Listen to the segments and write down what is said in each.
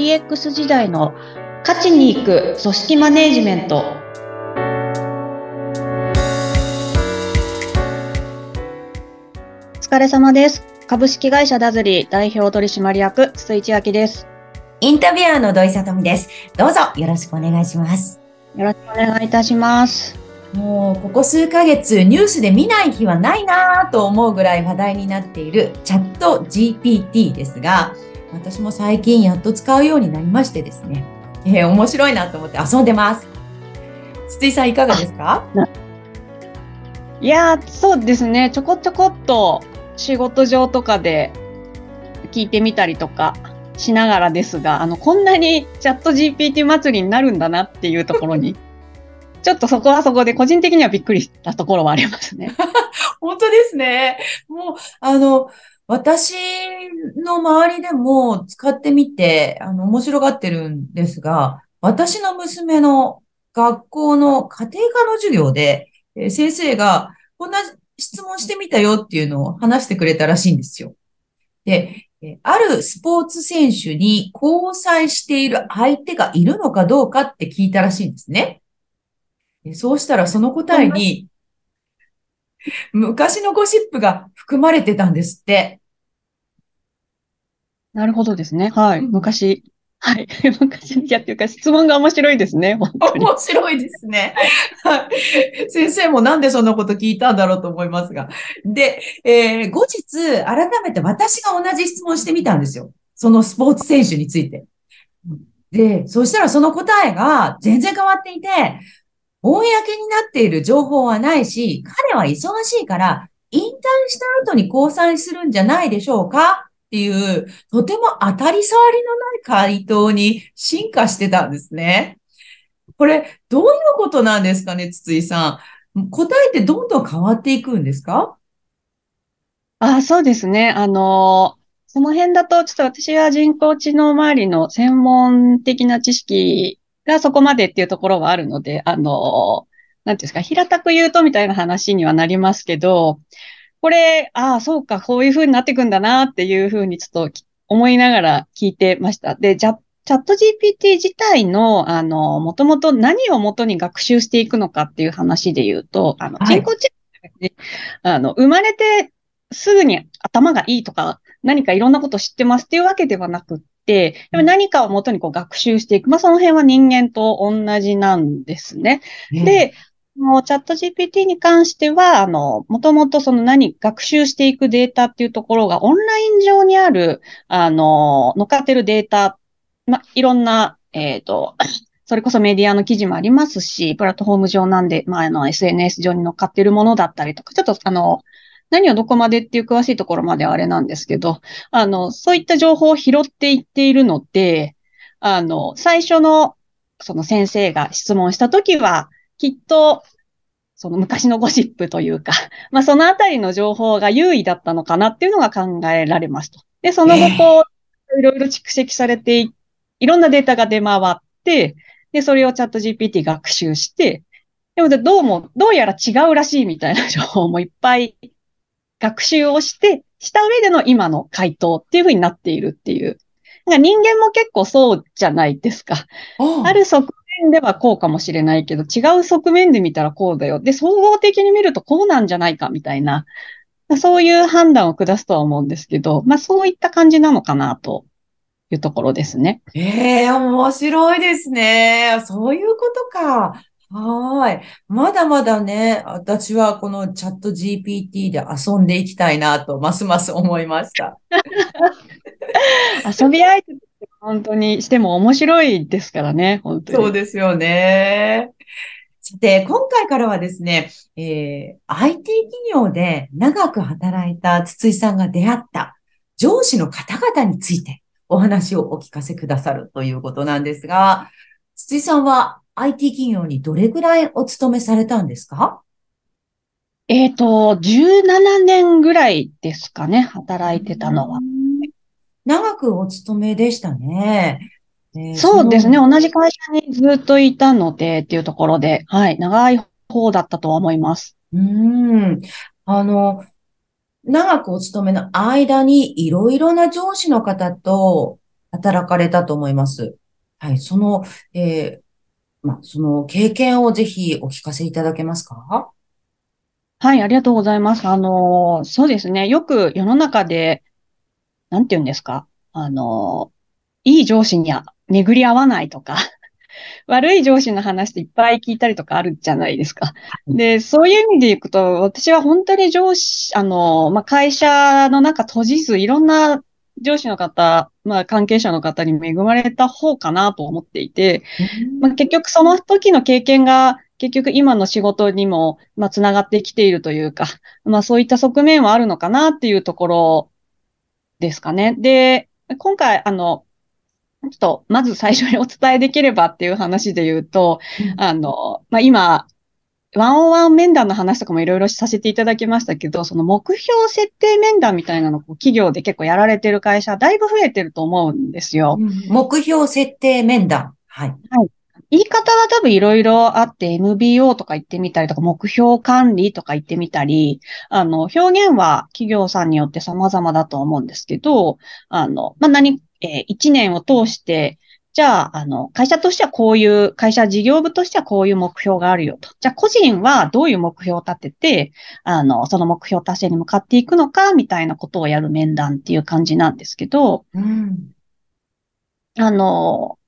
DX 時代の勝ちに行く組織マネジメント。お疲れ様です。株式会社ダズリー代表取締役筒井千明です。インタビュアーの土井さとみです。どうぞよろしくお願いします。よろしくお願いいたします。もうここ数ヶ月ニュースで見ない日はないなと思うぐらい話題になっているチャット GPT ですが私も最近やっと使うようになりましてですね、えー、面白いなと思って遊んでます。筒井さんいかがですか？いやそうですね。ちょこちょこっと仕事上とかで聞いてみたりとかしながらですが、あの、こんなにチャット GPT 祭りになるんだなっていうところに、ちょっとそこはそこで個人的にはびっくりしたところはありますね。本当ですね。もう、あの、私の周りでも使ってみて、あの、面白がってるんですが、私の娘の学校の家庭科の授業で、えー、先生がこんな質問してみたよっていうのを話してくれたらしいんですよ。で、あるスポーツ選手に交際している相手がいるのかどうかって聞いたらしいんですね。そうしたらその答えに、昔のゴシップが含まれてたんですって。なるほどですね。はい。昔。はい。昔いやっていうか質問が面白いですね。面白いですね。はい。先生もなんでそんなこと聞いたんだろうと思いますが。で、えー、後日、改めて私が同じ質問してみたんですよ。そのスポーツ選手について。で、そしたらその答えが全然変わっていて、公になっている情報はないし、彼は忙しいから、引退した後に交際するんじゃないでしょうか？っていう、とても当たり障りのない回答に進化してたんですね。これ、どういうことなんですかね、筒井さん。答えってどんどん変わっていくんですか？あそうですね。あの、その辺だと、ちょっと私は人工知能周りの専門的な知識がそこまでっていうところはあるので、あの、なんていうんですか、平たく言うとみたいな話にはなりますけど、これ、ああ、そうか、こういう風になっていくんだなっていう風にちょっと思いながら聞いてました。で、チャット GPT 自体の、あの、もともと何をもとに学習していくのかっていう話で言うと、あの、人工知能、ね、あの、生まれてすぐに頭がいいとか、何かいろんなこと知ってますっていうわけではなくって、でも何かをもとにこう学習していく。まあ、その辺は人間と同じなんですね。で、のチャット GPT に関しては、あの、もともとその何、学習していくデータっていうところがオンライン上にある、あの、乗っかってるデータ、ま、いろんな、えっ、ー、と、それこそメディアの記事もありますし、プラットフォーム上なんで、まあ、あの、SNS 上に乗っかってるものだったりとか、ちょっと、あの、何をどこまでっていう詳しいところまではあれなんですけど、あの、そういった情報を拾っていっているので、あの、最初の、その先生が質問したときは、きっと、その昔のゴシップというか、まあそのあたりの情報が優位だったのかなっていうのが考えられますと。で、その後こう、いろいろ蓄積されていろんなデータが出回って、で、それをチャット GPT 学習して、でもどうも、どうやら違うらしいみたいな情報もいっぱい学習をして、した上での今の回答っていうふうになっているっていう。人間も結構そうじゃないですか。ある側面ではこうかもしれないけど、違う側面で見たらこうだよ。で、総合的に見るとこうなんじゃないかみたいな、そういう判断を下すとは思うんですけど、まあそういった感じなのかなというところですね。ええー、面白いですね。そういうことか。はい。まだまだね、私はこのチャット GPT で遊んでいきたいなと、ますます思いました。遊び相手本当にしても面白いですからね、本当に。そうですよね。さて、今回からはですね、えー、IT 企業で長く働いた筒井さんが出会った上司の方々についてお話をお聞かせくださるということなんですが、筒井さんは IT 企業にどれぐらいお勤めされたんですか？えっ、ー、と、17年ぐらいですかね、働いてたのは。長くお勤めでしたね。えー、そうですね。同じ会社にずっといたのでっていうところで、はい、長い方だったとは思います。うん。あの、長くお勤めの間にいろいろな上司の方と働かれたと思います。はい。その、えー、まあ、その経験をぜひお聞かせいただけますか？はい、ありがとうございます。あの、そうですね。よく世の中で、なんて言うんですか？あの、いい上司には巡り合わないとか、悪い上司の話っていっぱい聞いたりとかあるじゃないですか。で、そういう意味でいくと、私は本当に上司、あの、まあ、会社の中閉じず、いろんな上司の方、まあ、関係者の方に恵まれた方かなと思っていて、まあ、結局その時の経験が結局今の仕事にも、まあ、つながってきているというか、まあ、そういった側面はあるのかなっていうところですかね。で、今回、あの、ちょっと、まず最初にお伝えできればっていう話で言うと、うん、あの、まあ、今、ワンオンワン面談の話とかもいろいろさせていただきましたけど、その目標設定面談みたいなのを企業で結構やられてる会社、だいぶ増えてると思うんですよ。うん、目標設定面談。はい。はい。言い方は多分いろいろあって、MBO とか言ってみたりとか、目標管理とか言ってみたり、あの、表現は企業さんによって様々だと思うんですけど、あの、まあ、何、えー、1年を通して、じゃあ、あの、会社としてはこういう、会社事業部としてはこういう目標があるよと。じゃあ、個人はどういう目標を立てて、あの、その目標達成に向かっていくのか、みたいなことをやる面談っていう感じなんですけど、うん、あの、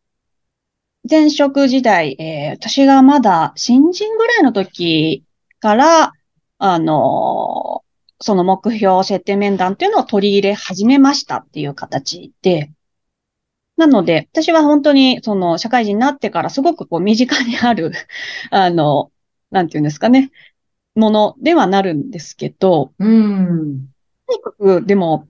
前職時代、えー、私がまだ新人ぐらいの時から、あの、その目標設定面談っていうのを取り入れ始めましたっていう形で、なので、私は本当に、その、社会人になってからすごくこう、身近にある あの、なんていうんですかね、ものではなるんですけど、うん。とにかく、でも、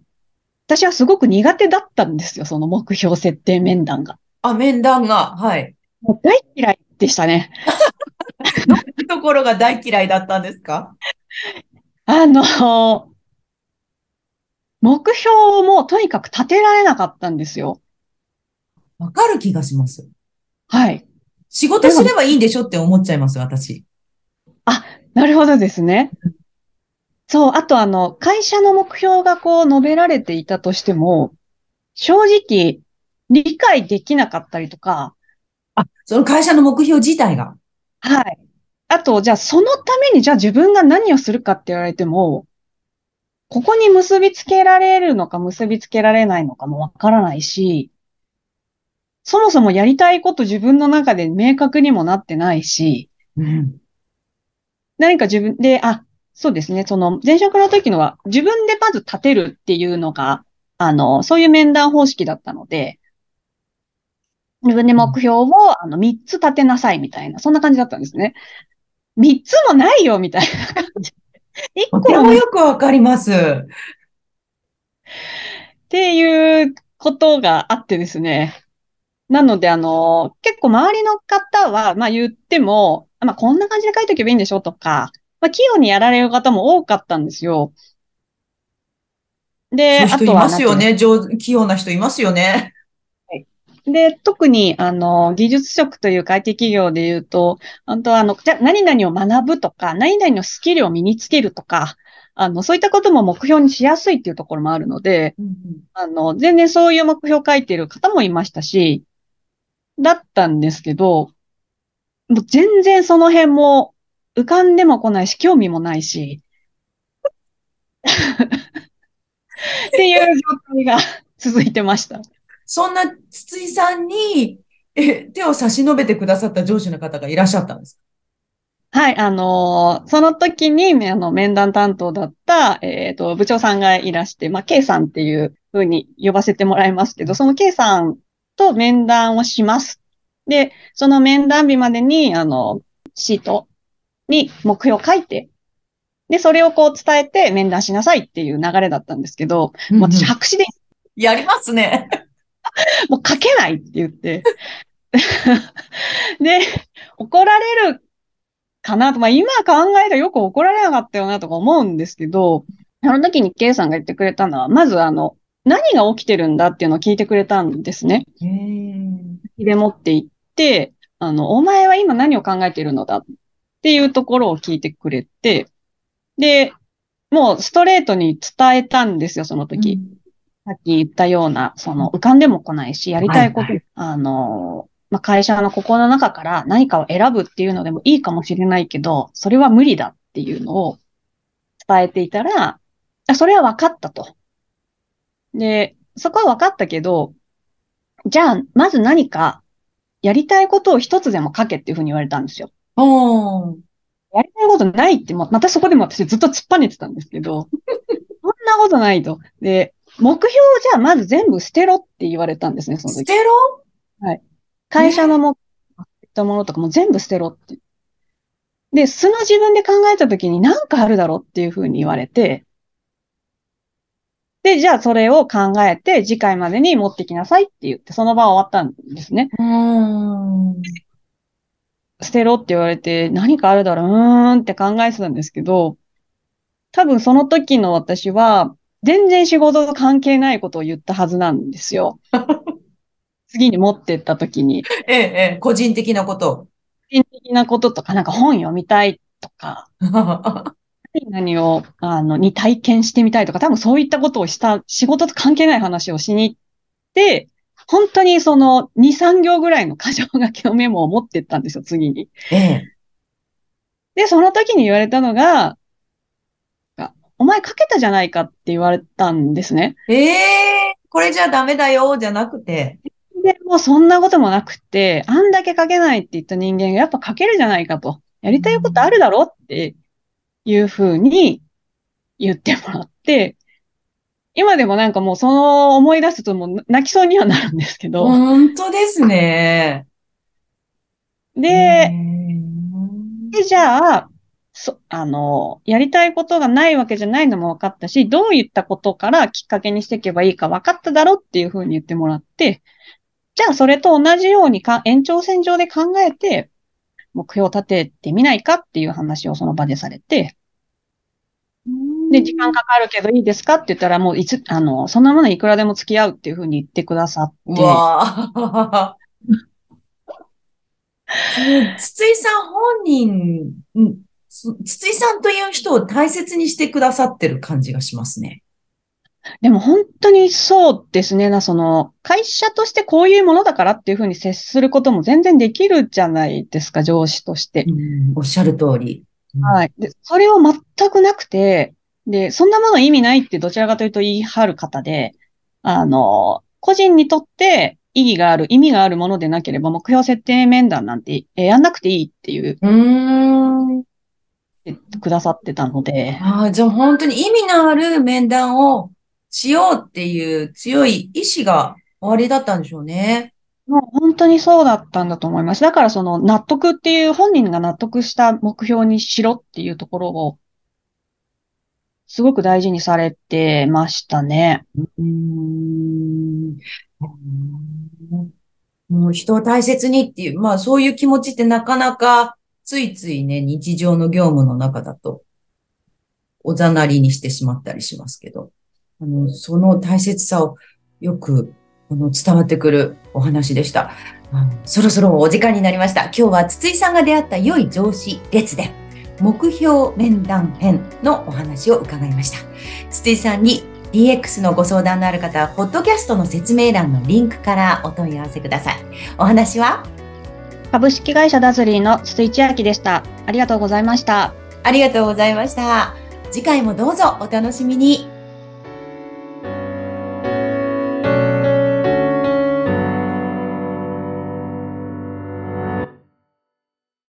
私はすごく苦手だったんですよ、その目標設定面談が。あ、面談が、はい。もう大嫌いでしたね。どういうところが大嫌いだったんですか？あの、目標もとにかく立てられなかったんですよ。わかる気がします。はい。仕事すればいいんでしょって思っちゃいます、私。あ、なるほどですね。そう、あとあの、会社の目標がこう述べられていたとしても、正直理解できなかったりとか。あ、その会社の目標自体が。はい。あと、じゃあそのためにじゃあ自分が何をするかって言われても、ここに結びつけられるのか結びつけられないのかもわからないし、そもそもやりたいこと自分の中で明確にもなってないし、うん、何か自分で、あ、そうですね、その前職の時のは自分でまず立てるっていうのが、あの、そういう面談方式だったので、自分で目標をあの3つ立てなさいみたいな、そんな感じだったんですね。3つもないよみたいな感じ。1個もよくわかります。っていうことがあってですね。なので、あの、結構周りの方は、まあ言っても、まあこんな感じで書いとけばいいんでしょとか、まあ器用にやられる方も多かったんですよ。で、あとは。いますよね。上手、器用な人いますよね。で、特に、あの、技術職という会計企業で言うと、本当あの、じゃ、何々を学ぶとか、何々のスキルを身につけるとか、あの、そういったことも目標にしやすいっていうところもあるので、うんうん、あの、全然そういう目標を書いている方もいましたし、だったんですけど、もう全然その辺も浮かんでも来ないし、興味もないし、っていう状態が続いてました。そんな筒井さんにえ手を差し伸べてくださった上司の方がいらっしゃったんですはい、あのー、その時に、あの、面談担当だった、えっ、ー、と、部長さんがいらして、まあ、K さんっていうふうに呼ばせてもらいますけど、その K さんと面談をします。で、その面談日までに、あの、シートに目標を書いて、で、それをこう伝えて面談しなさいっていう流れだったんですけど、うんうん、私白紙で。やりますね。もう書けないって言って。で、怒られるかなと、まあ今考えたらよく怒られなかったよなとか思うんですけど、あの時に K さんが言ってくれたのは、まずあの、何が起きてるんだっていうのを聞いてくれたんですね。で持って行って、あの、お前は今何を考えているのだっていうところを聞いてくれて、で、もうストレートに伝えたんですよ、その時。さっき言ったような、その浮かんでも来ないし、やりたいこと、はいはあの、まあ、会社の心の中から何かを選ぶっていうのでもいいかもしれないけど、それは無理だっていうのを伝えていたら、あそれは分かったと。で、そこは分かったけど、じゃあ、まず何かやりたいことを一つでも書けっていうふうに言われたんですよ。おー。やりたいことないって、ままたそこでも私ずっと突っぱねてたんですけど、そんなことないと。で、目標をじゃあまず全部捨てろって言われたんですね、その時。捨てろ？会社の目標ったものとかも全部捨てろって。で、素の自分で考えた時に何かあるだろうっていうふうに言われて、で、じゃあそれを考えて次回までに持ってきなさいって言って、その場は終わったんですね。うーん。捨てろって言われて、何かあるだろう、うーんって考えてたんですけど、多分その時の私は、全然仕事と関係ないことを言ったはずなんですよ。次に持ってった時に、ええ、ええ、個人的なこと。個人的なこととか、なんか本読みたいとか、何を、あの、に体験してみたいとか、多分そういったことをした、仕事と関係ない話をしに行って、本当にその2、3行ぐらいの箇条書きのメモを持ってったんですよ、次に。ええ。で、その時に言われたのが、あお前書けたじゃないかって言われたんですね。ええ、これじゃダメだよ、じゃなくて。で、もうそんなこともなくって、あんだけ書けないって言った人間がやっぱ書けるじゃないかと。やりたいことあるだろっていうふうに言ってもらって、今でもなんかもうその思い出すともう泣きそうにはなるんですけど、本当ですね。で、えで、じゃあ、そ、あの、やりたいことがないわけじゃないのも分かったし、どういったことからきっかけにしていけばいいか分かっただろっていうふうに言ってもらって、じゃあそれと同じようにか延長線上で考えて、目標を立ててみないかっていう話をその場でされて、で、時間かかるけどいいですかって言ったら、もういつ、あの、そんなものいくらでも付き合うっていうふうに言ってくださっうて、わあ。筒井さん本人、うんつ筒井さんという人を大切にしてくださってる感じがしますね。でも本当にそうですね。な、その、会社としてこういうものだからっていうふうに接することも全然できるじゃないですか、上司として。うんおっしゃる通り。はい。で、それを全くなくて、で、そんなもの意味ないってどちらかというと言い張る方で、あの、個人にとって意義がある、意味があるものでなければ目標設定面談なんてえやんなくていいっていう、うくださってたので、ああ、じゃあ本当に意味のある面談をしようっていう強い意志が終わりだったんでしょうね。もう本当にそうだったんだと思います。だからその納得っていう本人が納得した目標にしろっていうところをすごく大事にされてましたね。うーん。もう人を大切にっていう、まあそういう気持ちってなかなかついついね、日常の業務の中だとおざなりにしてしまったりしますけど、あの、その大切さをよくあの伝わってくるお話でした。そろそろお時間になりました。今日は筒井さんが出会った良い上司列伝、目標面談編のお話を伺いました。筒井さんに DX のご相談のある方は、ポッドキャストの説明欄のリンクからお問い合わせください。お話は株式会社ダズリーの筒井千明でした。ありがとうございました。ありがとうございました。次回もどうぞお楽しみに。